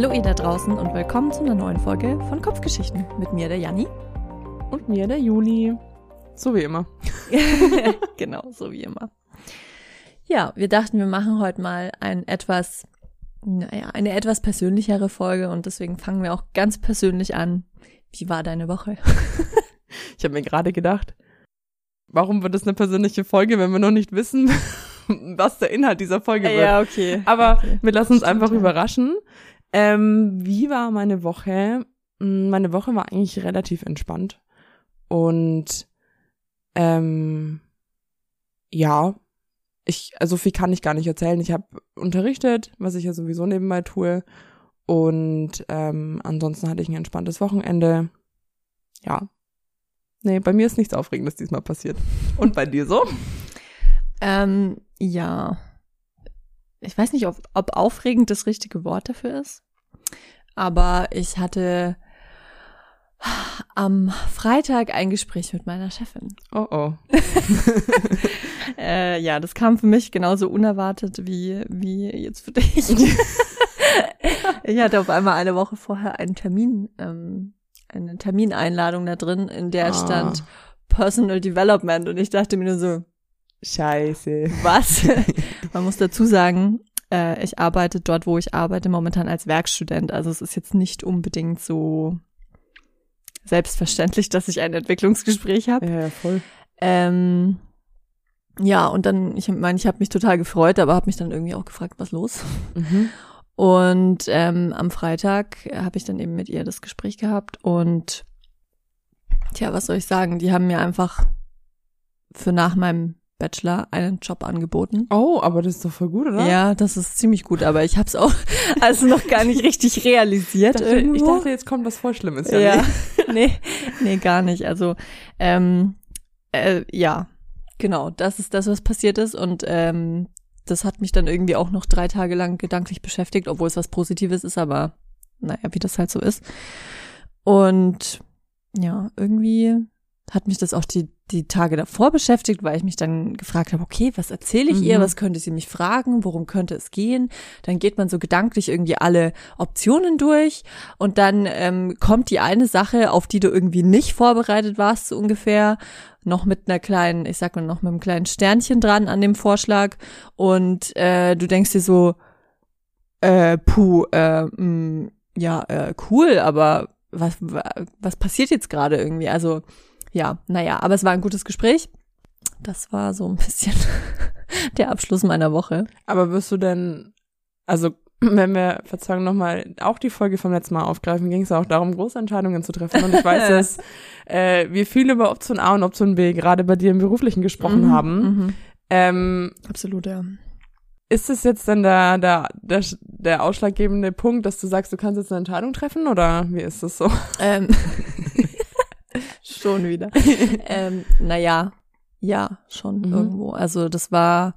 Hallo ihr da draußen und willkommen zu einer neuen Folge von Kopfgeschichten mit mir, der Janni. Und mir, der Juli. So wie immer. genau, so wie immer. Ja, wir dachten, wir machen heute mal ein etwas, naja, eine etwas persönlichere Folge und deswegen fangen wir auch ganz persönlich an. Wie war deine Woche? ich habe mir gerade gedacht, warum wird das eine persönliche Folge, wenn wir noch nicht wissen, was der Inhalt dieser Folge wird? Ja, okay. Aber okay. wir lassen uns einfach ja. überraschen. Ähm, wie war meine Woche? Hm, meine Woche war eigentlich relativ entspannt. Und ähm, ja, ich, also viel kann ich gar nicht erzählen. Ich habe unterrichtet, was ich ja sowieso nebenbei tue. Und ähm, ansonsten hatte ich ein entspanntes Wochenende. Ja. Nee, bei mir ist nichts Aufregendes diesmal passiert. Und bei dir so? Ähm, ja. Ich weiß nicht, ob, ob aufregend das richtige Wort dafür ist. Aber ich hatte am Freitag ein Gespräch mit meiner Chefin. Oh oh. äh, ja, das kam für mich genauso unerwartet wie, wie jetzt für dich. ich hatte auf einmal eine Woche vorher einen Termin, ähm, eine Termineinladung da drin, in der ah. stand Personal Development und ich dachte mir nur so, Scheiße. Was? Man muss dazu sagen, äh, ich arbeite dort, wo ich arbeite, momentan als Werkstudent. Also es ist jetzt nicht unbedingt so selbstverständlich, dass ich ein Entwicklungsgespräch habe. Ja, voll. Ähm, ja, und dann, ich meine, ich habe mich total gefreut, aber habe mich dann irgendwie auch gefragt, was los. Mhm. Und ähm, am Freitag habe ich dann eben mit ihr das Gespräch gehabt und tja, was soll ich sagen? Die haben mir einfach für nach meinem Bachelor einen Job angeboten. Oh, aber das ist doch voll gut, oder? Ja, das ist ziemlich gut, aber ich habe es auch also noch gar nicht richtig realisiert. Ich dachte, ich dachte, jetzt kommt was voll Schlimmes. Ja, ja. nee, nee, gar nicht. Also ähm, äh, ja, genau, das ist das, was passiert ist und ähm, das hat mich dann irgendwie auch noch drei Tage lang gedanklich beschäftigt, obwohl es was Positives ist, aber naja, wie das halt so ist. Und ja, irgendwie hat mich das auch die, die Tage davor beschäftigt, weil ich mich dann gefragt habe, okay, was erzähle ich mhm. ihr, was könnte sie mich fragen, worum könnte es gehen? Dann geht man so gedanklich irgendwie alle Optionen durch und dann ähm, kommt die eine Sache, auf die du irgendwie nicht vorbereitet warst, so ungefähr, noch mit einer kleinen, ich sag mal, noch mit einem kleinen Sternchen dran an dem Vorschlag und äh, du denkst dir so, äh, puh, äh, mh, mm, ja, äh, cool, aber was, was passiert jetzt gerade irgendwie? Also ja, naja, aber es war ein gutes Gespräch. Das war so ein bisschen der Abschluss meiner Woche. Aber wirst du denn, also wenn wir, Verzeihung, nochmal auch die Folge vom letzten Mal aufgreifen, ging es auch darum, große Entscheidungen zu treffen. Und ich weiß, dass äh, wir viel über Option A und Option B gerade bei dir im Beruflichen gesprochen mhm, haben. Mhm. Ähm, Absolut, ja. Ist es jetzt dann der, der, der, der ausschlaggebende Punkt, dass du sagst, du kannst jetzt eine Entscheidung treffen oder wie ist das so? Ähm, schon wieder. ähm, naja, ja, schon mhm. irgendwo. Also das war,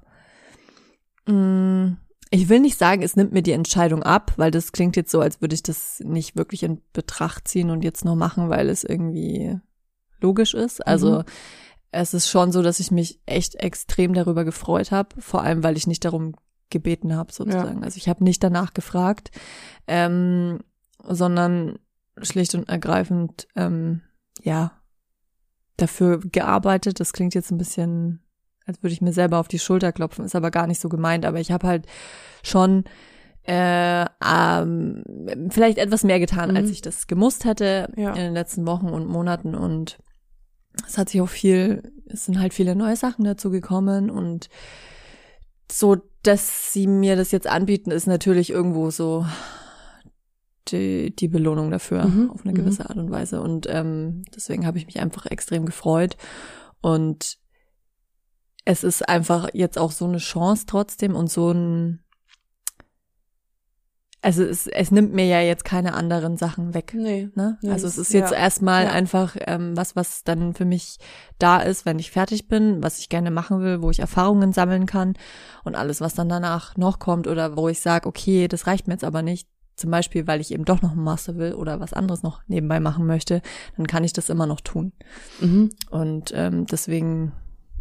mh, mm, ich will nicht sagen, es nimmt mir die Entscheidung ab, weil das klingt jetzt so, als würde ich das nicht wirklich in Betracht ziehen und jetzt nur machen, weil es irgendwie logisch ist. Also mhm. es ist schon so, dass ich mich echt extrem darüber gefreut habe, vor allem weil ich nicht darum gebeten habe, sozusagen. Ja. Also ich habe nicht danach gefragt, ähm, sondern schlicht und ergreifend, ähm, ja, dafür gearbeitet. Das klingt jetzt ein bisschen, als würde ich mir selber auf die Schulter klopfen, ist aber gar nicht so gemeint. Aber ich habe halt schon äh, ähm, vielleicht etwas mehr getan, mhm. als ich das gemusst hätte ja. in den letzten Wochen und Monaten. Und es hat sich auch viel, es sind halt viele neue Sachen dazu gekommen und so, dass sie mir das jetzt anbieten, ist natürlich irgendwo so die, die Belohnung dafür mhm. auf eine gewisse mhm. Art und Weise. Und ähm, deswegen habe ich mich einfach extrem gefreut. Und es ist einfach jetzt auch so eine Chance trotzdem und so ein also es, es nimmt mir ja jetzt keine anderen Sachen weg. Nee. Ne? nee also es ist jetzt ja, erstmal ja. einfach ähm, was, was dann für mich da ist, wenn ich fertig bin, was ich gerne machen will, wo ich Erfahrungen sammeln kann und alles, was dann danach noch kommt oder wo ich sage, okay, das reicht mir jetzt aber nicht, zum Beispiel, weil ich eben doch noch einen Master will oder was anderes noch nebenbei machen möchte, dann kann ich das immer noch tun. Mhm. Und ähm, deswegen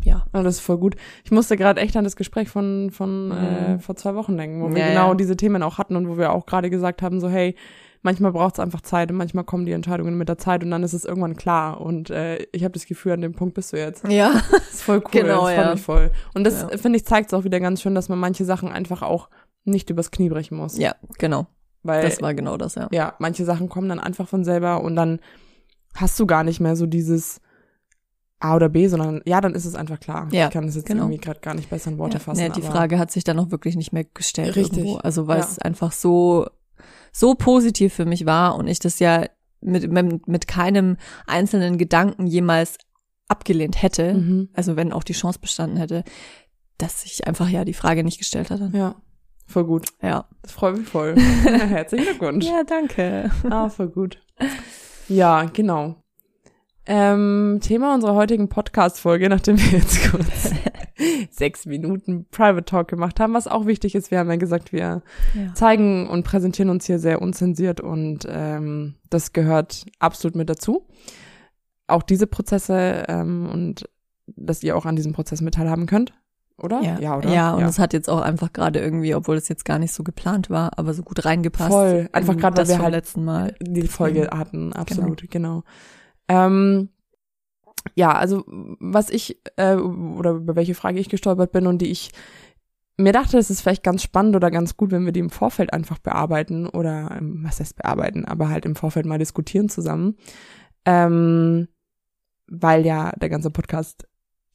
ja. Ja, das ist voll gut. Ich musste gerade echt an das Gespräch von, von Mhm. äh, vor zwei Wochen denken, wo wir Ja, genau ja. diese Themen auch hatten und wo wir auch gerade gesagt haben, so hey, manchmal braucht es einfach Zeit und manchmal kommen die Entscheidungen mit der Zeit und dann ist es irgendwann klar. Und äh, ich habe das Gefühl, an dem Punkt bist du jetzt. Ja. Das ist voll cool, Genau, das ja. mich voll. Und das, Ja. finde ich, zeigt es auch wieder ganz schön, dass man manche Sachen einfach auch nicht übers Knie brechen muss. Ja, genau. Weil Das war genau das, ja. ja, manche Sachen kommen dann einfach von selber und dann hast du gar nicht mehr so dieses A oder B, sondern ja, dann ist es einfach klar. Ja, ich kann es jetzt genau. irgendwie gerade gar nicht besser in Worte ja. fassen. Nee, die Frage hat sich dann auch wirklich nicht mehr gestellt. Richtig. Irgendwo. Also weil Ja. es einfach so, so positiv für mich war und ich das ja mit, mit, mit keinem einzelnen Gedanken jemals abgelehnt hätte, Mhm. also wenn auch die Chance bestanden hätte, dass ich einfach ja die Frage nicht gestellt hatte. Ja, voll gut. Ja. Das freut mich voll. Herzlichen Glückwunsch. Ja, danke. Ah, voll gut. Ja, genau. Ähm, Thema unserer heutigen Podcast-Folge, nachdem wir jetzt kurz sechs Minuten Private Talk gemacht haben, was auch wichtig ist. Wir haben ja gesagt, wir Ja. zeigen und präsentieren uns hier sehr unzensiert und ähm, das gehört absolut mit dazu. Auch diese Prozesse ähm, und dass ihr auch an diesem Prozess mit teilhaben könnt, oder? Ja, oder? Ja, und es hat jetzt auch einfach gerade irgendwie, obwohl es jetzt gar nicht so geplant war, aber so gut reingepasst. Voll. Einfach in gerade, weil wir halt letzten Mal. die Folge hatten, absolut, genau. Ähm, ja, also was ich äh, oder über welche Frage ich gestolpert bin und die ich mir dachte, es ist vielleicht ganz spannend oder ganz gut, wenn wir die im Vorfeld einfach bearbeiten oder ähm, was heißt bearbeiten, aber halt im Vorfeld mal diskutieren zusammen, ähm, weil ja der ganze Podcast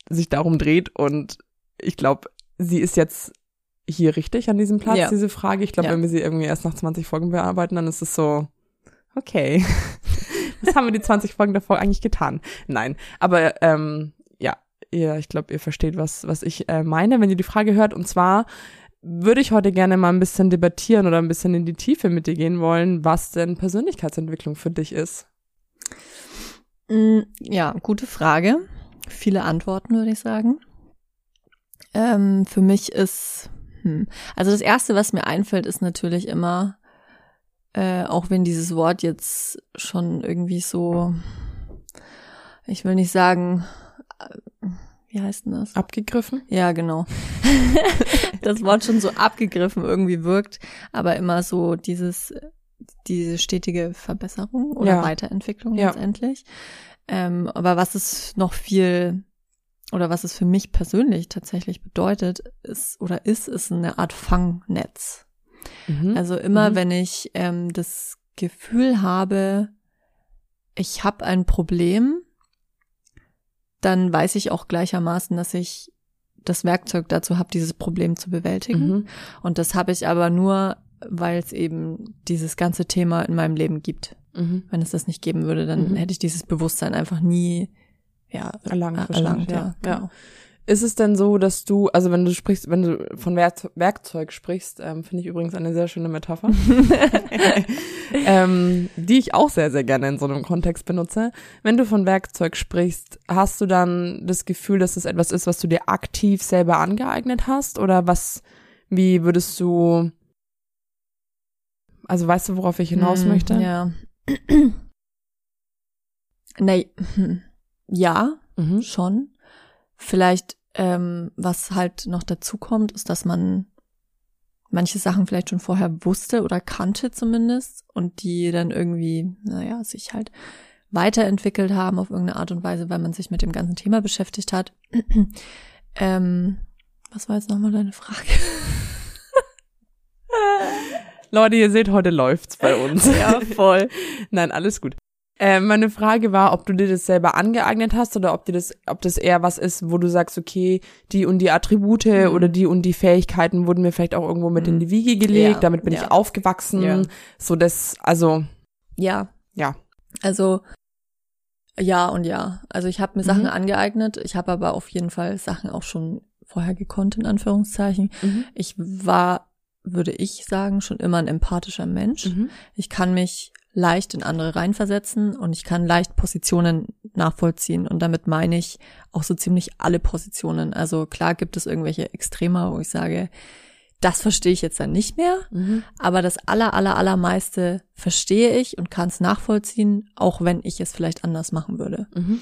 sich darum dreht und ich glaube, sie ist jetzt hier richtig an diesem Platz, Ja. diese Frage. Ich glaube, Ja. wenn wir sie irgendwie erst nach 20 Folgen bearbeiten, dann ist es so, okay, was haben wir die 20 Folgen davor eigentlich getan? Nein, aber ähm, ja, ihr, ich glaube, ihr versteht, was, was ich äh, meine, wenn ihr die Frage hört. Und zwar würde ich heute gerne mal ein bisschen debattieren oder ein bisschen in die Tiefe mit dir gehen wollen, was denn Persönlichkeitsentwicklung für dich ist. Mm, Ja, gute Frage. Viele Antworten, würde ich sagen. Ähm, für mich ist, hm, also das erste, was mir einfällt, ist natürlich immer, äh, auch wenn dieses Wort jetzt schon irgendwie so, ich will nicht sagen, äh, wie heißt denn das? Abgegriffen? Ja, genau. das Wort schon so abgegriffen irgendwie wirkt, aber immer so dieses, diese stetige Verbesserung oder Ja. Weiterentwicklung Ja. letztendlich. Ähm, aber was es noch viel oder was es für mich persönlich tatsächlich bedeutet, ist oder ist, ist eine Art Fangnetz. Mhm. Also immer, Mhm. wenn ich ähm, das Gefühl habe, ich habe ein Problem, dann weiß ich auch gleichermaßen, dass ich das Werkzeug dazu habe, dieses Problem zu bewältigen. Mhm. Und das habe ich aber nur, weil es eben dieses ganze Thema in meinem Leben gibt. Mhm. Wenn es das nicht geben würde, dann Mhm. hätte ich dieses Bewusstsein einfach nie ja, Erlangt, er- wahrscheinlich, erlangt. Ja, ja. genau. Ist es denn so, dass du, also wenn du sprichst, wenn du von Werk Werkzeug sprichst, ähm, finde ich übrigens eine sehr schöne Metapher, ähm, die ich auch sehr, sehr gerne in so einem Kontext benutze. Wenn du von Werkzeug sprichst, hast du dann das Gefühl, dass es etwas ist, was du dir aktiv selber angeeignet hast? Oder was, wie würdest du, also weißt du, worauf ich hinaus Hm, möchte? Ja. hm, ja, Mhm. schon. Vielleicht, ähm, was halt noch dazu kommt, ist, dass man manche Sachen vielleicht schon vorher wusste oder kannte zumindest und die dann irgendwie, naja, sich halt weiterentwickelt haben auf irgendeine Art und Weise, weil man sich mit dem ganzen Thema beschäftigt hat. ähm, was war jetzt nochmal deine Frage? Leute, ihr seht, heute läuft's bei uns. ja, voll. Nein, alles gut. Äh, meine Frage war, ob du dir das selber angeeignet hast oder ob dir das, ob das eher was ist, wo du sagst, okay, die und die Attribute Mhm. oder die und die Fähigkeiten wurden mir vielleicht auch irgendwo mit in die Wiege gelegt, Ja, damit bin ja. ich aufgewachsen. Ja. So das, also Ja. Ja. Also ja und ja. Also ich habe mir Sachen Mhm. angeeignet, ich habe aber auf jeden Fall Sachen auch schon vorher gekonnt, in Anführungszeichen. mhm. Ich war, würde ich sagen, schon immer ein empathischer Mensch. Mhm. Ich kann mich leicht in andere reinversetzen und ich kann leicht Positionen nachvollziehen. Und damit meine ich auch so ziemlich alle Positionen. Also klar gibt es irgendwelche Extrema, wo ich sage, das verstehe ich jetzt dann nicht mehr. Mhm. Aber das aller, aller, allermeiste verstehe ich und kann es nachvollziehen, auch wenn ich es vielleicht anders machen würde. Mhm.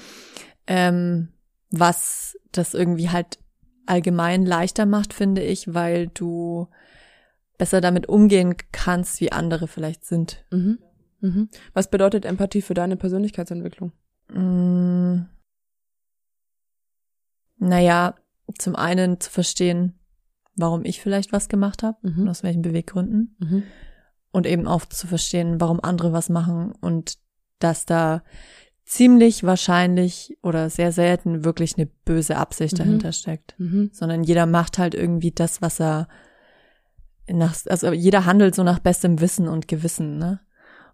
Ähm, was das irgendwie halt allgemein leichter macht, finde ich, weil du besser damit umgehen kannst, wie andere vielleicht sind. Mhm. Mhm. Was bedeutet Empathie für deine Persönlichkeitsentwicklung? Mm. Naja, zum einen zu verstehen, warum ich vielleicht was gemacht habe Mhm. und aus welchen Beweggründen. Mhm. Und eben auch zu verstehen, warum andere was machen und dass da ziemlich wahrscheinlich oder sehr selten wirklich eine böse Absicht Mhm. dahinter steckt. Mhm. Sondern jeder macht halt irgendwie das, was er nach, also jeder handelt so nach bestem Wissen und Gewissen, ne?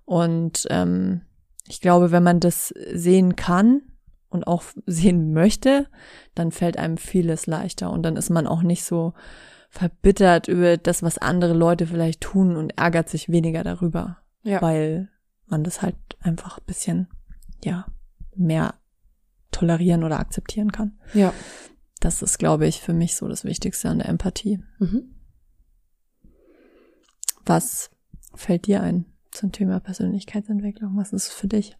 Und ähm, ich glaube, wenn man das sehen kann und auch sehen möchte, dann fällt einem vieles leichter und dann ist man auch nicht so verbittert über das, was andere Leute vielleicht tun und ärgert sich weniger darüber, Ja. weil man das halt einfach ein bisschen, ja, mehr tolerieren oder akzeptieren kann. Ja. Das ist, glaube ich, für mich so das Wichtigste an der Empathie. Mhm. Was fällt dir ein zum Thema Persönlichkeitsentwicklung? Was ist für dich?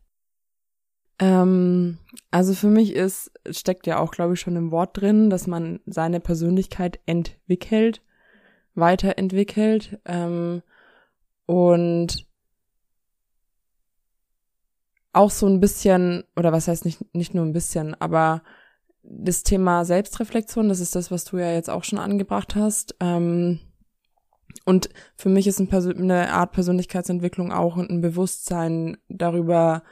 Ähm, also für mich ist, steckt ja auch, glaube ich, schon im Wort drin, dass man seine Persönlichkeit entwickelt, weiterentwickelt. Ähm, und auch so ein bisschen, oder was heißt nicht, nicht nur ein bisschen, aber das Thema Selbstreflexion, das ist das, was du ja jetzt auch schon angebracht hast. Ähm, und für mich ist ein eine Art Persönlichkeitsentwicklung auch ein Bewusstsein darüber,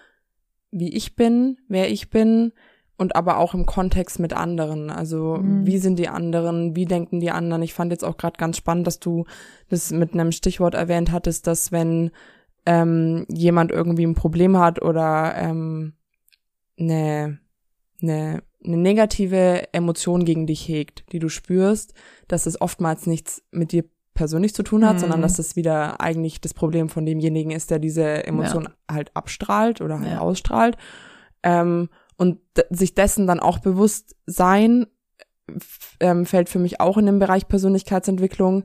wie ich bin, wer ich bin und aber auch im Kontext mit anderen. Also Mhm. wie sind die anderen, wie denken die anderen? Ich fand jetzt auch gerade ganz spannend, dass du das mit einem Stichwort erwähnt hattest, dass wenn ähm, jemand irgendwie ein Problem hat oder ähm, eine, eine, eine negative Emotion gegen dich hegt, die du spürst, dass es oftmals nichts mit dir persönlich zu tun hat, Mhm. sondern dass das wieder eigentlich das Problem von demjenigen ist, der diese Emotion halt abstrahlt oder halt Ja. ausstrahlt. Ähm, und sich dessen dann auch bewusst sein, ähm, fällt für mich auch in den Bereich Persönlichkeitsentwicklung.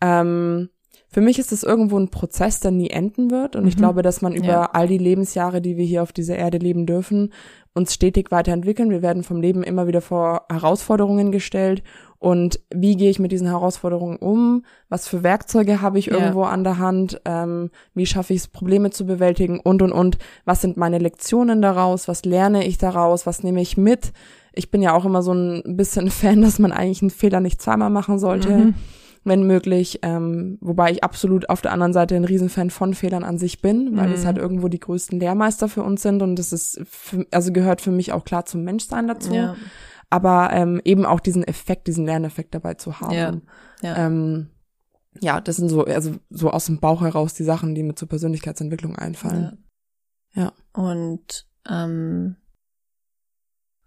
Ähm, für mich ist es irgendwo ein Prozess, der nie enden wird. Und ich Mhm. glaube, dass man über Ja. all die Lebensjahre, die wir hier auf dieser Erde leben dürfen, uns stetig weiterentwickeln. Wir werden vom Leben immer wieder vor Herausforderungen gestellt. Und wie gehe ich mit diesen Herausforderungen um? Was für Werkzeuge habe ich Ja. irgendwo an der Hand? Ähm, wie schaffe ich es, Probleme zu bewältigen? Und, und, und. Was sind meine Lektionen daraus? Was lerne ich daraus? Was nehme ich mit? Ich bin ja auch immer so ein bisschen Fan, dass man eigentlich einen Fehler nicht zweimal machen sollte Mhm. wenn möglich, ähm, wobei ich absolut auf der anderen Seite ein Riesenfan von Fehlern an sich bin, weil es Mhm. halt irgendwo die größten Lehrmeister für uns sind und das ist, für, also gehört für mich auch klar zum Menschsein dazu, Ja, aber ähm, eben auch diesen Effekt, diesen Lerneffekt dabei zu haben. Ja, ja. Ähm, ja, das sind so, also so aus dem Bauch heraus die Sachen, die mir zur Persönlichkeitsentwicklung einfallen. Ja. Und ähm,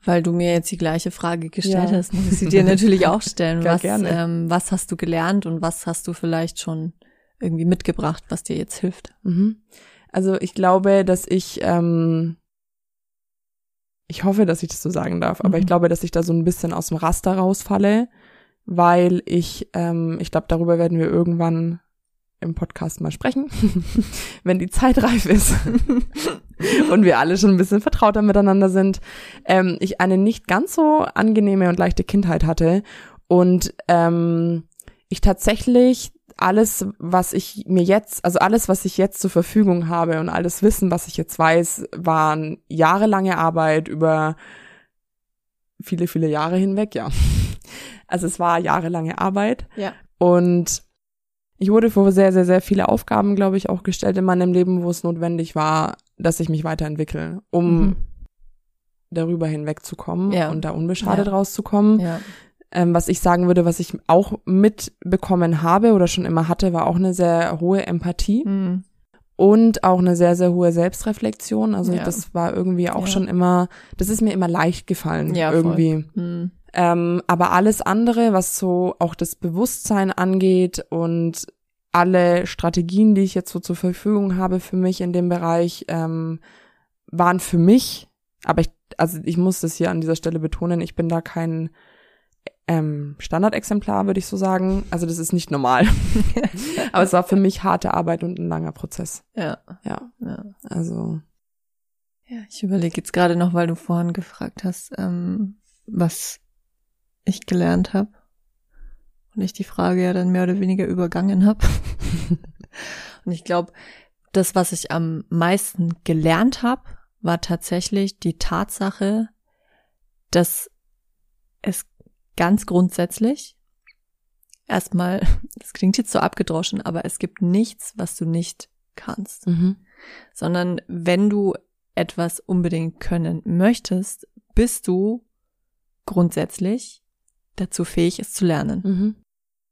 weil du mir jetzt die gleiche Frage gestellt Ja. hast, muss ich sie dir natürlich auch stellen. Ja, was, gerne. Ähm, was hast du gelernt und was hast du vielleicht schon irgendwie mitgebracht, was dir jetzt hilft? Mhm. Also ich glaube, dass ich, ähm, ich hoffe, dass ich das so sagen darf, aber Mhm. ich glaube, dass ich da so ein bisschen aus dem Raster rausfalle, weil ich, ähm, ich glaube, darüber werden wir irgendwann im Podcast mal sprechen, wenn die Zeit reif ist und wir alle schon ein bisschen vertrauter miteinander sind. Ähm, ich eine nicht ganz so angenehme und leichte Kindheit hatte und ähm, ich tatsächlich alles, was ich mir jetzt, also alles, was ich jetzt zur Verfügung habe und alles Wissen, was ich jetzt weiß, waren jahrelange Arbeit über viele, viele Jahre hinweg, ja. Also es war jahrelange Arbeit Ja. und ich wurde vor sehr, sehr, sehr viele Aufgaben, glaube ich, auch gestellt in meinem Leben, wo es notwendig war, dass ich mich weiterentwickle, um Mhm. darüber hinwegzukommen Ja. und da unbeschadet Ja. rauszukommen. Ja. Ähm, was ich sagen würde, was ich auch mitbekommen habe oder schon immer hatte, war auch eine sehr hohe Empathie Mhm. und auch eine sehr, sehr hohe Selbstreflexion. Also Ja. das war irgendwie auch Ja. schon immer, das ist mir immer leicht gefallen Ja, irgendwie. Mhm. Ähm, aber alles andere, was so auch das Bewusstsein angeht und alle Strategien, die ich jetzt so zur Verfügung habe für mich in dem Bereich, ähm, waren für mich, aber ich, also ich muss das hier an dieser Stelle betonen, ich bin da kein ähm, Standardexemplar, würde ich so sagen. Also das ist nicht normal. aber es war für mich harte Arbeit und ein langer Prozess. Ja. Ja, ja. also. Ja, ich überlege jetzt gerade noch, weil du vorhin gefragt hast, ähm, was ich gelernt habe. Und ich die Frage ja dann mehr oder weniger übergangen habe. und ich glaube, das, was ich am meisten gelernt habe, war tatsächlich die Tatsache, dass es ganz grundsätzlich erstmal, das klingt jetzt so abgedroschen, aber es gibt nichts, was du nicht kannst. Mhm. Sondern wenn du etwas unbedingt können möchtest, bist du grundsätzlich dazu fähig, es zu lernen. Mhm.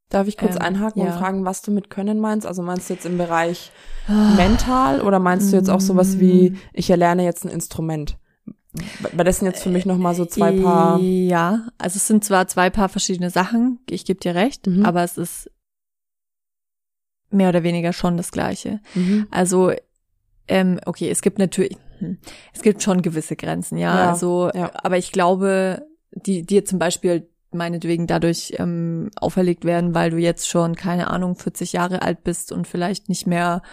Darf ich kurz ähm, einhaken ja. und fragen, was du mit können meinst? Also meinst du jetzt im Bereich ah. mental oder meinst du jetzt auch sowas wie, mm. ich erlerne jetzt ein Instrument? Weil das sind jetzt für mich nochmal so zwei Paar. Ja, also es sind zwar zwei Paar verschiedene Sachen, ich gebe dir recht, mhm. aber es ist mehr oder weniger schon das Gleiche. Mhm. Also, ähm, okay, es gibt natürlich, hm, es gibt schon gewisse Grenzen, ja. ja also, ja. aber ich glaube, die dir zum Beispiel meinetwegen dadurch ähm, auferlegt werden, weil du jetzt schon, keine Ahnung, 40 Jahre alt bist und vielleicht nicht mehr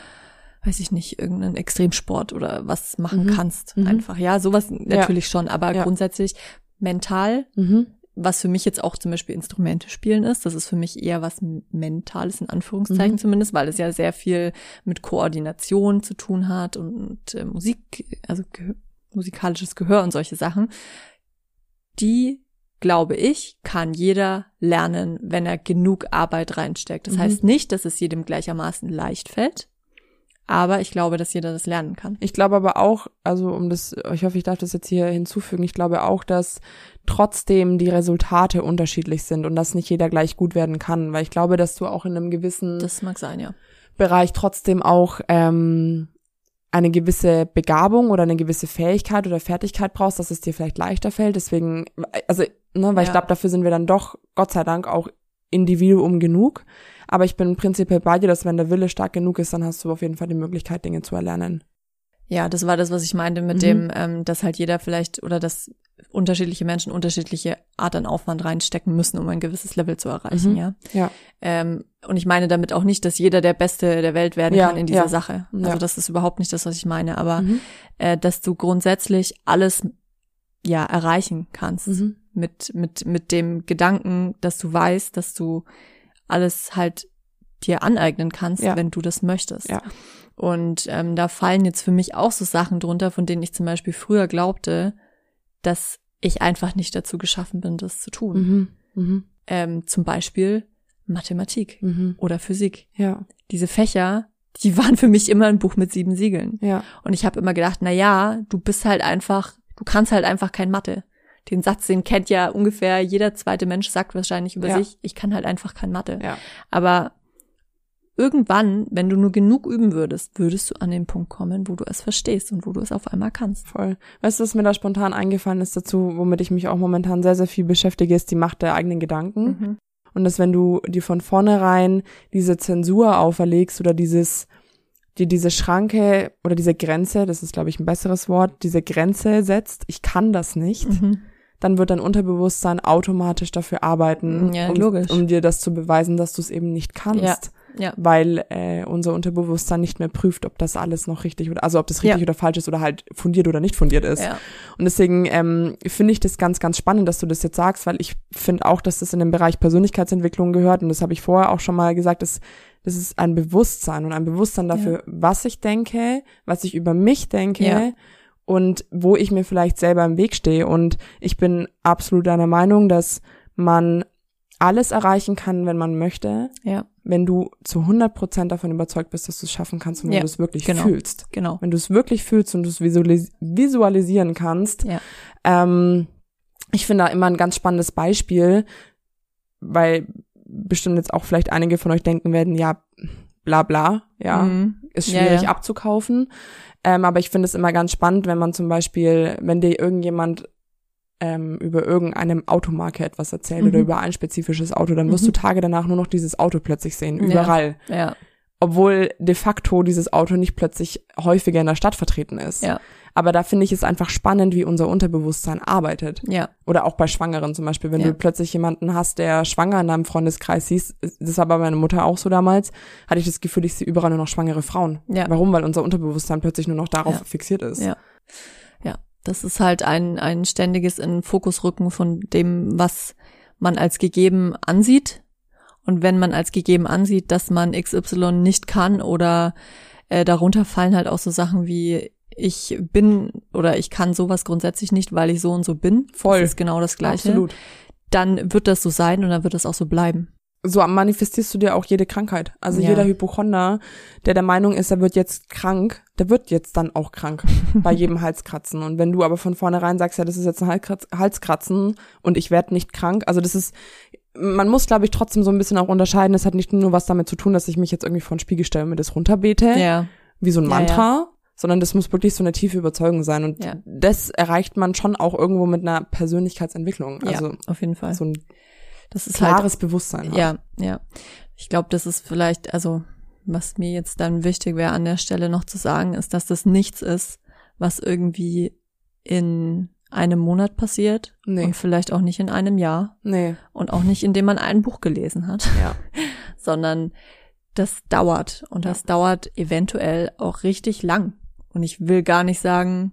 weiß ich nicht, irgendeinen Extremsport oder was machen mhm. kannst. Mhm. Einfach, ja, sowas natürlich ja. schon, aber ja. grundsätzlich mental, mhm. was für mich jetzt auch zum Beispiel Instrumente spielen ist, das ist für mich eher was Mentales, in Anführungszeichen mhm. zumindest, weil es ja sehr viel mit Koordination zu tun hat und, und äh, Musik, also ge musikalisches Gehör und solche Sachen. Die glaube ich, kann jeder lernen, wenn er genug Arbeit reinsteckt. Das mhm. heißt nicht, dass es jedem gleichermaßen leicht fällt. Aber ich glaube, dass jeder das lernen kann. Ich glaube aber auch, also um das, ich hoffe, ich darf das jetzt hier hinzufügen, ich glaube auch, dass trotzdem die Resultate unterschiedlich sind und dass nicht jeder gleich gut werden kann, weil ich glaube, dass du auch in einem gewissen das mag sein, ja. Bereich trotzdem auch ähm, eine gewisse Begabung oder eine gewisse Fähigkeit oder Fertigkeit brauchst, dass es dir vielleicht leichter fällt. Deswegen, also, ne, weil ja. ich glaube, dafür sind wir dann doch, Gott sei Dank, auch Individuum genug. Aber ich bin prinzipiell bei dir, dass wenn der Wille stark genug ist, dann hast du auf jeden Fall die Möglichkeit, Dinge zu erlernen. Ja, das war das, was ich meinte mit mhm. dem, ähm, dass halt jeder vielleicht oder dass unterschiedliche Menschen unterschiedliche Art an Aufwand reinstecken müssen, um ein gewisses Level zu erreichen, mhm. ja. Ja. Ähm, und ich meine damit auch nicht, dass jeder der Beste der Welt werden ja, kann in dieser ja. Sache. Also ja. das ist überhaupt nicht das, was ich meine, aber mhm. äh, dass du grundsätzlich alles ja erreichen kannst mhm. Mit mit mit dem Gedanken, dass du weißt, dass du alles halt dir aneignen kannst, ja. wenn du das möchtest. Ja. Und ähm, da fallen jetzt für mich auch so Sachen drunter, von denen ich zum Beispiel früher glaubte, dass ich einfach nicht dazu geschaffen bin, das zu tun. Mhm. Mhm. Ähm, zum Beispiel Mathematik mhm. oder Physik. Ja. Diese Fächer, die waren für mich immer ein Buch mit sieben Siegeln. Ja. Und ich habe immer gedacht, na ja, du bist halt einfach, du kannst halt einfach kein Mathe den Satz, den kennt ja ungefähr jeder zweite Mensch, sagt wahrscheinlich über ja. sich, ich kann halt einfach kein Mathe. Ja. Aber irgendwann, wenn du nur genug üben würdest, würdest du an den Punkt kommen, wo du es verstehst und wo du es auf einmal kannst. Voll. Weißt du, was mir da spontan eingefallen ist dazu, womit ich mich auch momentan sehr, sehr viel beschäftige, ist die Macht der eigenen Gedanken. Mhm. Und dass wenn du dir von vornherein diese Zensur auferlegst oder dieses, dir diese Schranke oder diese Grenze, das ist glaube ich ein besseres Wort, diese Grenze setzt, ich kann das nicht, mhm dann wird dein Unterbewusstsein automatisch dafür arbeiten, ja, um, um, dir das zu beweisen, dass du es eben nicht kannst. Ja. Ja. Weil äh, unser Unterbewusstsein nicht mehr prüft, ob das alles noch richtig oder also ob das richtig ja. oder falsch ist oder halt fundiert oder nicht fundiert ist. Ja. Und deswegen ähm, finde ich das ganz, ganz spannend, dass du das jetzt sagst, weil ich finde auch, dass das in den Bereich Persönlichkeitsentwicklung gehört und das habe ich vorher auch schon mal gesagt, dass das ist ein Bewusstsein und ein Bewusstsein dafür, ja. was ich denke, was ich über mich denke und wo ich mir vielleicht selber im Weg stehe. Und ich bin absolut deiner Meinung, dass man alles erreichen kann, wenn man möchte. Ja. Wenn du zu 100 Prozent davon überzeugt bist, dass du es schaffen kannst und wenn ja, du es wirklich genau, fühlst. Genau. Wenn du es wirklich fühlst und du es visualis visualisieren kannst. Ja. Ähm, ich finde da immer ein ganz spannendes Beispiel, weil bestimmt jetzt auch vielleicht einige von euch denken werden, ja, bla bla, ja, mhm. ist schwierig ja, ja. abzukaufen. Ähm, aber ich finde es immer ganz spannend, wenn man zum Beispiel, wenn dir irgendjemand ähm, über irgendeine Automarke etwas erzählt mhm. oder über ein spezifisches Auto, dann wirst mhm. du Tage danach nur noch dieses Auto plötzlich sehen, überall. Ja. ja. Obwohl de facto dieses Auto nicht plötzlich häufiger in der Stadt vertreten ist. Ja. Aber da finde ich es einfach spannend, wie unser Unterbewusstsein arbeitet. Ja. Oder auch bei Schwangeren zum Beispiel, wenn ja. du plötzlich jemanden hast, der schwanger in deinem Freundeskreis siehst, das war bei meiner Mutter auch so damals, hatte ich das Gefühl, ich sehe überall nur noch schwangere Frauen. Ja. Warum? Weil unser Unterbewusstsein plötzlich nur noch darauf ja. fixiert ist. Ja. Ja. Das ist halt ein, ein ständiges in Fokus rücken von dem, was man als gegeben ansieht. Und wenn man als gegeben ansieht, dass man XY nicht kann oder äh, darunter fallen halt auch so Sachen wie ich bin oder ich kann sowas grundsätzlich nicht, weil ich so und so bin. Voll. Das ist genau das Gleiche. Absolut. Dann wird das so sein und dann wird das auch so bleiben. So manifestierst du dir auch jede Krankheit. Also Ja. jeder Hypochonder, der der Meinung ist, er wird jetzt krank, der wird jetzt dann auch krank bei jedem Halskratzen. Und wenn du aber von vornherein sagst, ja, das ist jetzt ein Halskratz- Halskratzen und ich werde nicht krank, also das ist, man muss, glaube ich, trotzdem so ein bisschen auch unterscheiden. Es hat nicht nur was damit zu tun, dass ich mich jetzt irgendwie vor den Spiegel stelle und mir das runterbete, Ja. wie so ein Ja, Mantra, sondern das muss wirklich so eine tiefe Überzeugung sein. Und Ja. das erreicht man schon auch irgendwo mit einer Persönlichkeitsentwicklung. Also ja, auf jeden Fall. so ein das ist halt klares Bewusstsein. hat. Ja, ja. Ich glaube, das ist vielleicht, also was mir jetzt dann wichtig wäre an der Stelle noch zu sagen, ist, dass das nichts ist, was irgendwie in einem Monat passiert Nee. und vielleicht auch nicht in einem Jahr Nee. und auch nicht, indem man ein Buch gelesen hat, Ja. sondern das dauert und das dauert eventuell auch richtig lang. Und ich will gar nicht sagen,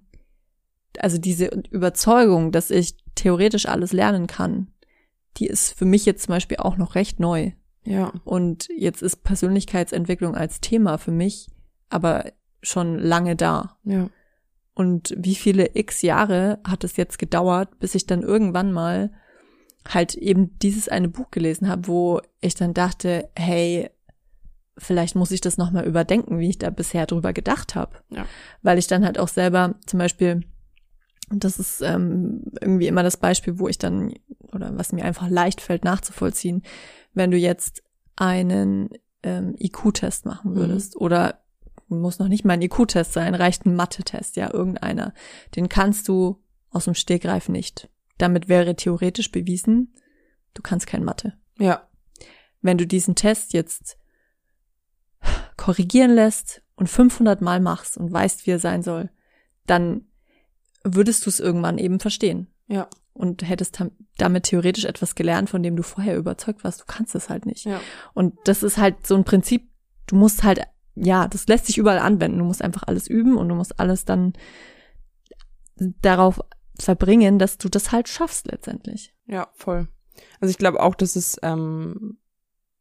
also diese Überzeugung, dass ich theoretisch alles lernen kann, die ist für mich jetzt zum Beispiel auch noch recht neu. Ja. Und jetzt ist Persönlichkeitsentwicklung als Thema für mich aber schon lange da. Ja. Und wie viele x Jahre hat es jetzt gedauert, bis ich dann irgendwann mal halt eben dieses eine Buch gelesen habe, wo ich dann dachte, hey, vielleicht muss ich das nochmal überdenken, wie ich da bisher drüber gedacht habe. Ja. Weil ich dann halt auch selber zum Beispiel, und das ist ähm, irgendwie immer das Beispiel, wo ich dann, oder was mir einfach leicht fällt nachzuvollziehen, wenn du jetzt einen ähm, IQ-Test machen Mhm. würdest oder muss noch nicht mal ein IQ-Test sein, reicht ein Mathe-Test, ja, irgendeiner. Den kannst du aus dem Stegreif nicht. Damit wäre theoretisch bewiesen, du kannst kein Mathe. Ja. Wenn du diesen Test jetzt korrigieren lässt und 500 Mal machst und weißt, wie er sein soll, dann würdest du es irgendwann eben verstehen Ja. und hättest damit theoretisch etwas gelernt, von dem du vorher überzeugt warst, du kannst es halt nicht. Ja. Und das ist halt so ein Prinzip, du musst halt, ja, das lässt sich überall anwenden. Du musst einfach alles üben und du musst alles dann darauf verbringen, dass du das halt schaffst letztendlich. Ja, voll. Also ich glaube auch, dass es, ähm,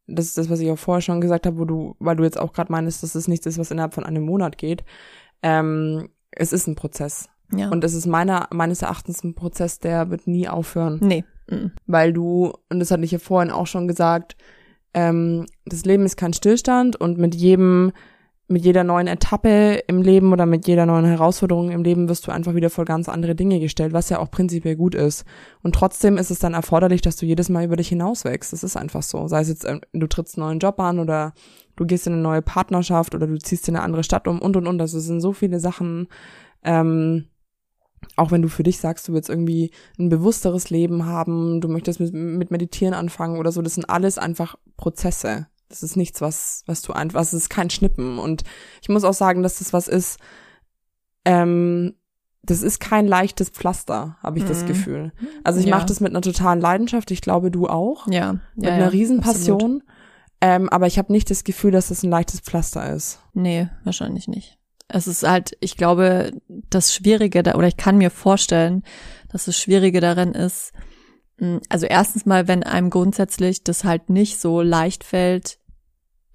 das ist das, was ich auch vorher schon gesagt habe, wo du, weil du jetzt auch gerade meinst, dass es nichts ist, was innerhalb von einem Monat geht. Ähm, es ist ein Prozess. Ja. Und es ist meiner, meines Erachtens ein Prozess, der wird nie aufhören. nee. mhm. Weil du, und das hatte ich ja vorhin auch schon gesagt, ähm, das Leben ist kein Stillstand und mit jedem, mit jeder neuen Etappe im Leben oder mit jeder neuen Herausforderung im Leben wirst du einfach wieder vor ganz andere Dinge gestellt, was ja auch prinzipiell gut ist. Und trotzdem ist es dann erforderlich, dass du jedes Mal über dich hinauswächst. Das ist einfach so. Sei es jetzt, ähm, du trittst einen neuen Job an oder du gehst in eine neue Partnerschaft oder du ziehst in eine andere Stadt um und und und. Also es sind so viele Sachen, ähm, auch wenn du für dich sagst, du willst irgendwie ein bewussteres Leben haben, du möchtest mit, mit Meditieren anfangen oder so, das sind alles einfach Prozesse. Das ist nichts, was, was du einfach, es ist kein Schnippen. Und ich muss auch sagen, dass das was ist, ähm, das ist kein leichtes Pflaster, habe ich das Mhm. Gefühl. Also ich Ja. mache das mit einer totalen Leidenschaft, ich glaube du auch, Ja. mit ja, einer ja, Riesenpassion. absolut. Ähm, aber ich habe nicht das Gefühl, dass das ein leichtes Pflaster ist. Nee, wahrscheinlich nicht. Es ist halt, ich glaube, das Schwierige da, oder ich kann mir vorstellen, dass das Schwierige darin ist, mh, also erstens mal, wenn einem grundsätzlich das halt nicht so leicht fällt,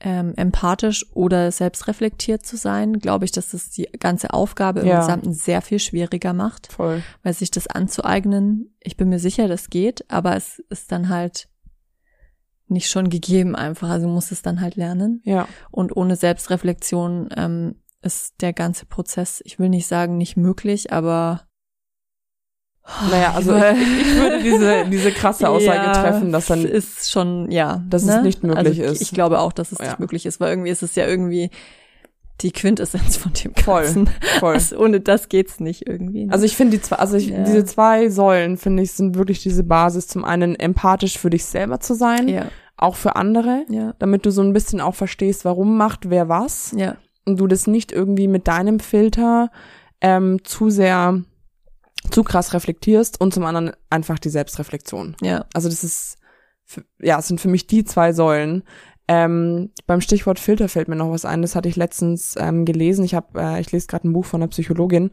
ähm, empathisch oder selbstreflektiert zu sein, glaube ich, dass das die ganze Aufgabe im Ja. Gesamten sehr viel schwieriger macht, Voll. weil sich das anzueignen, ich bin mir sicher, das geht, aber es ist dann halt nicht schon gegeben einfach, also du musst es dann halt lernen. Ja. Und ohne Selbstreflexion ähm, ist der ganze Prozess, ich will nicht sagen, nicht möglich, aber Naja, also ich, ich würde diese, diese krasse Aussage Ja, treffen, dass dann ist schon, ja. Dass es nicht möglich also ist. Ich glaube auch, dass es Ja. nicht möglich ist, weil irgendwie ist es ja irgendwie die Quintessenz von dem Voll, Ganzen. voll. Also ohne das geht's nicht irgendwie. ne? Also ich finde die zwei, also ich, Ja. diese zwei Säulen finde ich sind wirklich diese Basis. Zum einen empathisch für dich selber zu sein, ja, auch für andere, ja, damit du so ein bisschen auch verstehst, warum macht wer was ja, und du das nicht irgendwie mit deinem Filter ähm, zu sehr zu krass reflektierst und zum anderen einfach die Selbstreflexion. ja, Also das ist, für, ja, es sind für mich die zwei Säulen. Ähm, beim Stichwort Filter fällt mir noch was ein. Das hatte ich letztens ähm, gelesen. Ich habe, äh, ich lese gerade ein Buch von einer Psychologin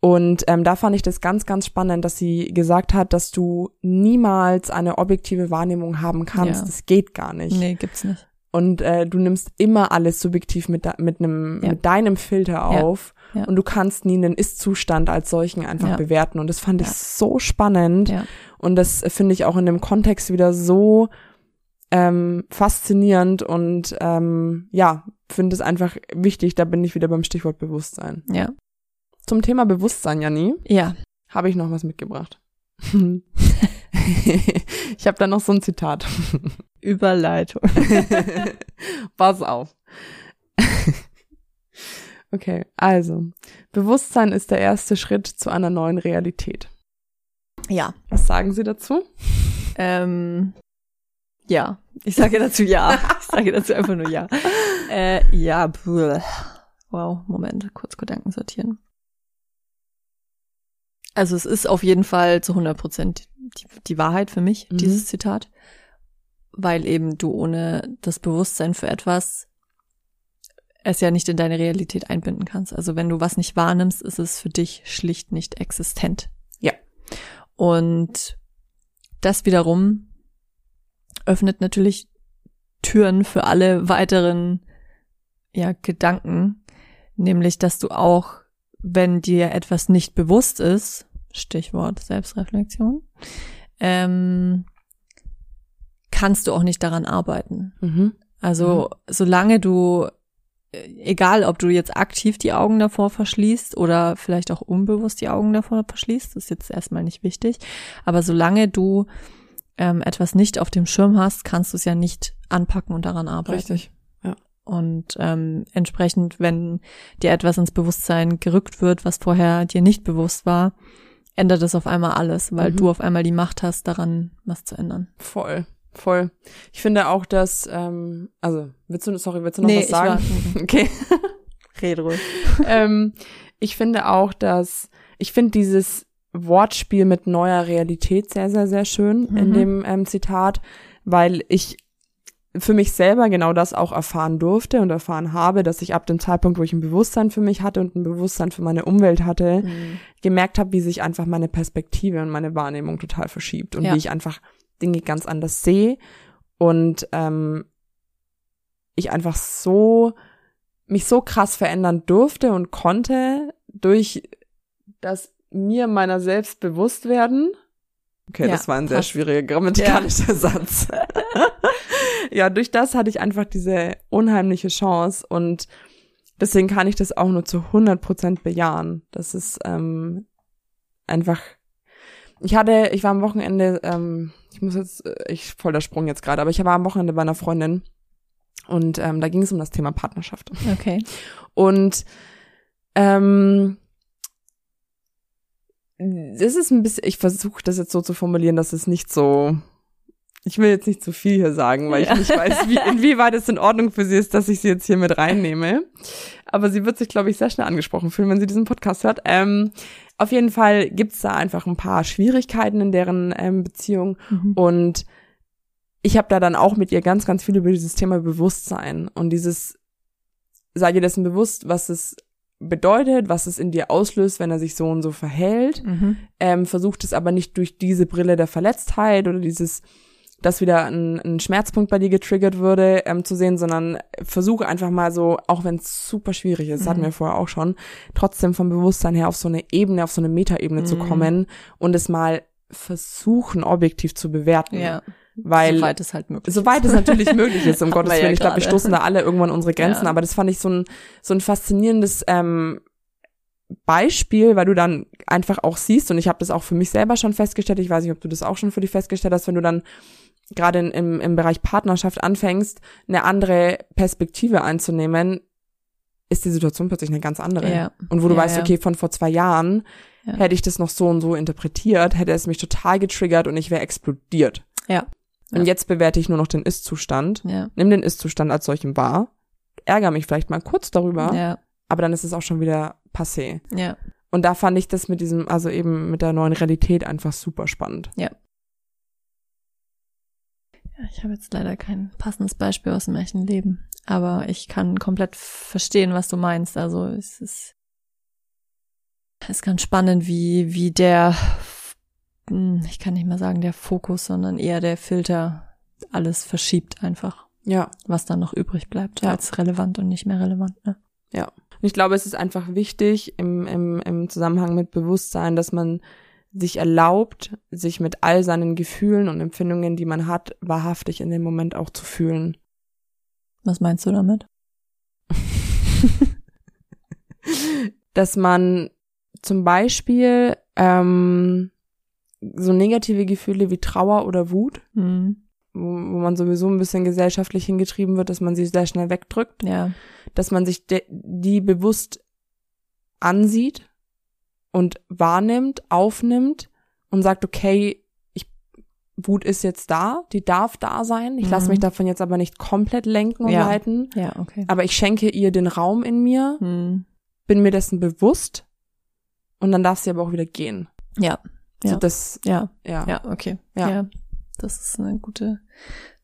Und ähm, da fand ich das ganz, ganz spannend, dass sie gesagt hat, dass du niemals eine objektive Wahrnehmung haben kannst. Ja. Das geht gar nicht. Nee, gibt's nicht. Und äh, du nimmst immer alles subjektiv mit, mit, einem, Ja. mit deinem Filter auf. Ja. Und du kannst nie einen Ist-Zustand als solchen einfach Ja. bewerten. Und das fand ich Ja. so spannend. Ja. Und das finde ich auch in dem Kontext wieder so ähm, faszinierend und ähm, ja, finde es einfach wichtig. Da bin ich wieder beim Stichwort Bewusstsein. Ja. Zum Thema Bewusstsein, Janni, Ja. habe ich noch was mitgebracht. ich habe da noch so ein Zitat. Überleitung. Pass auf. okay, also, Bewusstsein ist der erste Schritt zu einer neuen Realität. Ja. Was sagen Sie dazu? Ähm, ja. Ich sage dazu ja. Ich sage dazu einfach nur ja. Äh, ja. Puh. Wow, Moment, kurz Gedanken sortieren. Also es ist auf jeden Fall zu 100 Prozent die, die Wahrheit für mich, Mhm. dieses Zitat. Weil eben du ohne das Bewusstsein für etwas es ja nicht in deine Realität einbinden kannst. Also wenn du was nicht wahrnimmst, ist es für dich schlicht nicht existent. Ja. Und das wiederum öffnet natürlich Türen für alle weiteren ja, Gedanken, nämlich dass du auch, wenn dir etwas nicht bewusst ist, Stichwort Selbstreflexion, ähm, kannst du auch nicht daran arbeiten. Mhm. Also solange du, äh, egal ob du jetzt aktiv die Augen davor verschließt oder vielleicht auch unbewusst die Augen davor verschließt, ist jetzt erstmal nicht wichtig, aber solange du ähm, etwas nicht auf dem Schirm hast, kannst du es ja nicht anpacken und daran arbeiten. Richtig. Und ähm, entsprechend, wenn dir etwas ins Bewusstsein gerückt wird, was vorher dir nicht bewusst war, ändert es auf einmal alles, weil Mhm. du auf einmal die Macht hast, daran was zu ändern. Voll, voll. Ich finde auch, dass, ähm, also, willst du, sorry, willst du noch Nee, was sagen? war- okay. Rede ruhig. ähm, ich finde auch, dass, ich finde dieses Wortspiel mit neuer Realität sehr, sehr, sehr schön in Mhm. dem ähm, Zitat, weil ich für mich selber genau das auch erfahren durfte und erfahren habe, dass ich ab dem Zeitpunkt, wo ich ein Bewusstsein für mich hatte und ein Bewusstsein für meine Umwelt hatte, gemerkt habe, wie sich einfach meine Perspektive und meine Wahrnehmung total verschiebt und Ja. wie ich einfach Dinge ganz anders sehe und ähm, ich einfach so mich so krass verändern durfte und konnte durch das mir meiner selbst bewusst werden. Okay, Ja, das war ein sehr schwieriger grammatikalischer Satz. ja, durch das hatte ich einfach diese unheimliche Chance und deswegen kann ich das auch nur zu 100 Prozent bejahen. Das ist ähm, einfach. Ich hatte, ich war am Wochenende, ähm, ich muss jetzt, äh, ich voll der Sprung jetzt gerade, aber ich war am Wochenende bei einer Freundin und ähm, da ging es um das Thema Partnerschaft. Okay. Und ähm, das ist ein bisschen, ich versuche das jetzt so zu formulieren, dass es nicht so, ich will jetzt nicht zu viel hier sagen, weil Ja. ich nicht weiß, wie, inwieweit es in Ordnung für sie ist, dass ich sie jetzt hier mit reinnehme. Aber sie wird sich, glaube ich, sehr schnell angesprochen fühlen, wenn sie diesen Podcast hört. Ähm, auf jeden Fall gibt's da einfach ein paar Schwierigkeiten in deren ähm, Beziehung Mhm. und ich habe da dann auch mit ihr ganz, ganz viel über dieses Thema Bewusstsein und dieses, sei dir dessen bewusst, was es bedeutet, was es in dir auslöst, wenn er sich so und so verhält. Mhm. Ähm, versucht es aber nicht durch diese Brille der Verletztheit oder dieses, dass wieder ein, ein Schmerzpunkt bei dir getriggert würde, ähm, zu sehen, sondern versuche einfach mal so, auch wenn es super schwierig ist, das hatten Mhm. wir vorher auch schon, trotzdem vom Bewusstsein her auf so eine Ebene, auf so eine Metaebene zu Mhm. kommen und es mal versuchen, objektiv zu bewerten. Ja. Weil Soweit es halt möglich Soweit es natürlich möglich ist, um Gottes wir ja Willen. Ich glaube, wir stoßen da alle irgendwann unsere Grenzen, Ja. aber das fand ich so ein, so ein faszinierendes ähm, Beispiel, weil du dann einfach auch siehst, und ich habe das auch für mich selber schon festgestellt, ich weiß nicht, ob du das auch schon für dich festgestellt hast, wenn du dann gerade in- im, im Bereich Partnerschaft anfängst, eine andere Perspektive einzunehmen, ist die Situation plötzlich eine ganz andere. Ja. Und wo du Ja, weißt, ja. okay, von vor zwei Jahren Ja. hätte ich das noch so und so interpretiert, hätte es mich total getriggert und ich wäre explodiert. Ja. Und jetzt bewerte ich nur noch den Ist-Zustand, Ja. nimm den Ist-Zustand als solchen wahr, ärgere mich vielleicht mal kurz darüber, Ja. aber dann ist es auch schon wieder passé. Ja. Und da fand ich das mit diesem, also eben mit der neuen Realität einfach super spannend. Ja, Ich habe jetzt leider kein passendes Beispiel aus dem echten Leben, aber ich kann komplett verstehen, was du meinst. Also es ist ist ganz spannend, wie, wie der, hm, ich kann nicht mal sagen der Fokus, sondern eher der Filter alles verschiebt einfach. Ja. Was dann noch übrig bleibt Ja. als relevant und nicht mehr relevant. Ne? Ja. Und ich glaube, es ist einfach wichtig im, im, im Zusammenhang mit Bewusstsein, dass man sich erlaubt, sich mit all seinen Gefühlen und Empfindungen, die man hat, wahrhaftig in dem Moment auch zu fühlen. Was meinst du damit? Dass man zum Beispiel ähm, so negative Gefühle wie Trauer oder Wut, Hm. wo, man sowieso ein bisschen gesellschaftlich hingetrieben wird, dass man sie sehr schnell wegdrückt, Ja. dass man sich die bewusst ansieht und wahrnimmt, aufnimmt und sagt, okay, ich, Wut ist jetzt da, die darf da sein. Ich lasse Mhm. mich davon jetzt aber nicht komplett lenken und Ja. leiten. Ja, okay. Aber ich schenke ihr den Raum in mir, Hm. bin mir dessen bewusst und dann darf sie aber auch wieder gehen. Ja. So Ja. das, Ja. ja. Ja, okay. Ja. Ja. Das ist eine gute,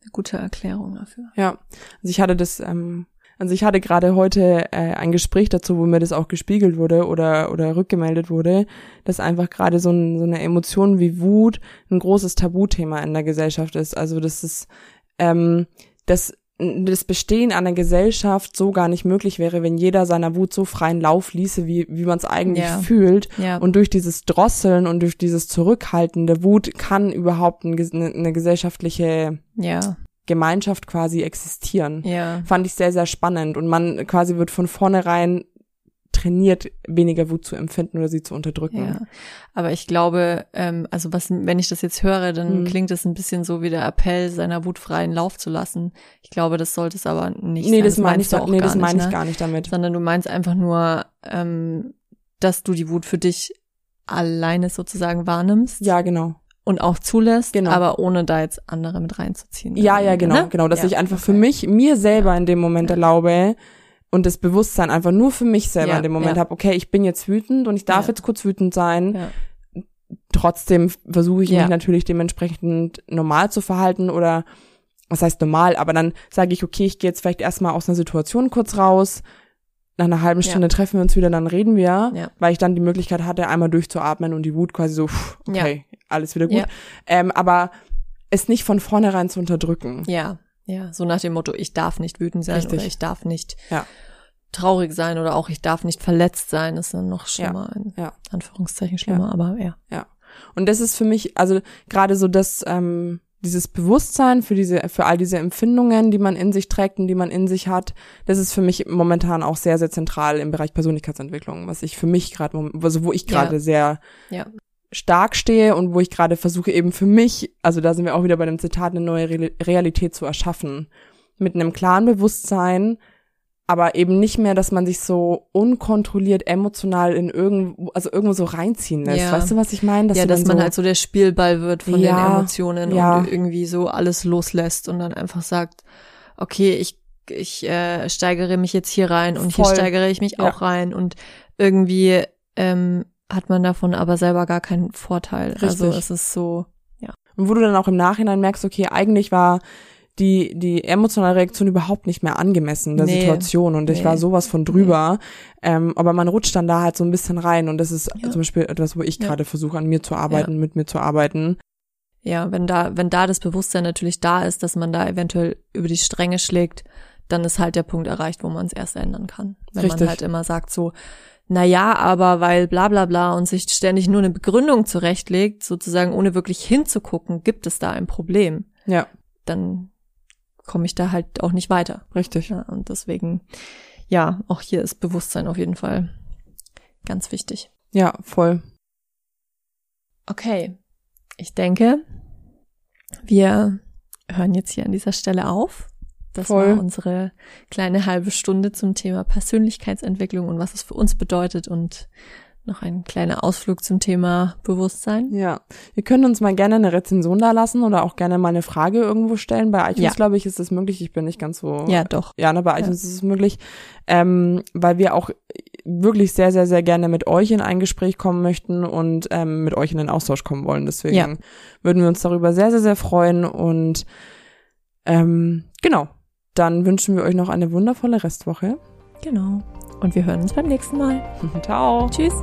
eine gute Erklärung dafür. Ja, also ich hatte das, ähm, also ich hatte gerade heute äh, ein Gespräch dazu, wo mir das auch gespiegelt wurde oder oder rückgemeldet wurde, dass einfach gerade so, ein, so eine Emotion wie Wut ein großes Tabuthema in der Gesellschaft ist. Also das ist, ähm, dass das Bestehen einer Gesellschaft so gar nicht möglich wäre, wenn jeder seiner Wut so freien Lauf ließe, wie, wie man es eigentlich Ja. fühlt. Ja. Und durch dieses Drosseln und durch dieses Zurückhalten der Wut kann überhaupt ein, eine, eine gesellschaftliche ja. Gemeinschaft quasi existieren. Ja. Fand ich sehr, sehr spannend. Und man quasi wird von vornherein trainiert, weniger Wut zu empfinden oder sie zu unterdrücken. Ja, aber ich glaube, ähm, also was, wenn ich das jetzt höre, dann Mhm. klingt es ein bisschen so wie der Appell, seiner Wut freien Lauf zu lassen. Ich glaube, das sollte es aber nicht nee, sein. das meine ich, auch nee, gar das meine nicht, ich ne? gar nicht damit. Sondern du meinst einfach nur, ähm, dass du die Wut für dich alleine sozusagen wahrnimmst Ja, genau. Und auch zulässt, Genau. aber ohne da jetzt andere mit reinzuziehen. Ja, ja, genau, ne? genau. Dass Ja, ich einfach für okay. mich, mir selber in dem Moment Ja. erlaube und das Bewusstsein einfach nur für mich selber Ja, in dem Moment ja. habe, okay, ich bin jetzt wütend und ich darf jetzt kurz wütend sein. Trotzdem versuche ich mich natürlich dementsprechend normal zu verhalten oder was heißt normal, aber dann sage ich, okay, ich gehe jetzt vielleicht erstmal aus einer Situation kurz raus. Nach einer halben Ja. Stunde treffen wir uns wieder, dann reden wir, Ja. weil ich dann die Möglichkeit hatte, einmal durchzuatmen und die Wut quasi so, pff, okay, alles wieder gut. Ja. Ähm, aber es nicht von vornherein zu unterdrücken. Ja, ja, so nach dem Motto, ich darf nicht wütend sein Richtig. oder ich darf nicht Ja. traurig sein oder auch ich darf nicht verletzt sein, ist dann noch schlimmer, in ja. Anführungszeichen schlimmer, aber ja. Und das ist für mich, also gerade so das, ähm, dieses Bewusstsein für diese, für all diese Empfindungen, die man in sich trägt und die man in sich hat, das ist für mich momentan auch sehr, sehr zentral im Bereich Persönlichkeitsentwicklung, was ich für mich gerade, also wo ich gerade Ja. sehr Ja. stark stehe und wo ich gerade versuche eben für mich, also da sind wir auch wieder bei dem Zitat, eine neue Re Realität zu erschaffen. Mit einem klaren Bewusstsein, aber eben nicht mehr, dass man sich so unkontrolliert emotional in irgendwo, also irgendwo so reinziehen lässt. Ja. Weißt du, was ich meine? ja, du dass dann man so, halt so der Spielball wird von Ja, den Emotionen ja. und irgendwie so alles loslässt und dann einfach sagt, okay, ich ich äh, steigere mich jetzt hier rein und hier Voll. steigere ich mich Ja. auch rein und irgendwie ähm, hat man davon aber selber gar keinen Vorteil. Also Richtig. es ist so, Und wo du dann auch im Nachhinein merkst, okay, eigentlich war die, die emotionale Reaktion überhaupt nicht mehr angemessen der Nee. Situation und ich Nee. war sowas von drüber. Ähm, aber man rutscht dann da halt so ein bisschen rein und das ist Ja. zum Beispiel etwas, wo ich Ja. gerade versuche, an mir zu arbeiten, mit mir zu arbeiten. ja, wenn da, wenn da das Bewusstsein natürlich da ist, dass man da eventuell über die Stränge schlägt, dann ist halt der Punkt erreicht, wo man es erst ändern kann. Wenn Richtig. man halt immer sagt so, na ja, aber weil bla bla bla und sich ständig nur eine Begründung zurechtlegt, sozusagen ohne wirklich hinzugucken, gibt es da ein Problem, Ja, dann komme ich da halt auch nicht weiter. richtig. Ja, und deswegen, ja, auch hier ist Bewusstsein auf jeden Fall ganz wichtig. Ja, voll. Okay, ich denke, wir hören jetzt hier an dieser Stelle auf. Das Voll. war unsere kleine halbe Stunde zum Thema Persönlichkeitsentwicklung und was es für uns bedeutet und noch ein kleiner Ausflug zum Thema Bewusstsein. Ja, ihr könnt uns mal gerne eine Rezension da lassen oder auch gerne mal eine Frage irgendwo stellen. Bei iTunes, Ja. glaube ich, ist das möglich. Ich bin nicht ganz so. Ja, doch. Ja, ne, bei iTunes ist es möglich, ähm, weil wir auch wirklich sehr, sehr, sehr gerne mit euch in ein Gespräch kommen möchten und ähm, mit euch in den Austausch kommen wollen. Deswegen Ja. würden wir uns darüber sehr, sehr, sehr freuen und ähm, genau, dann wünschen wir euch noch eine wundervolle Restwoche. Genau. Und wir hören uns beim nächsten Mal. Ciao. Tschüss.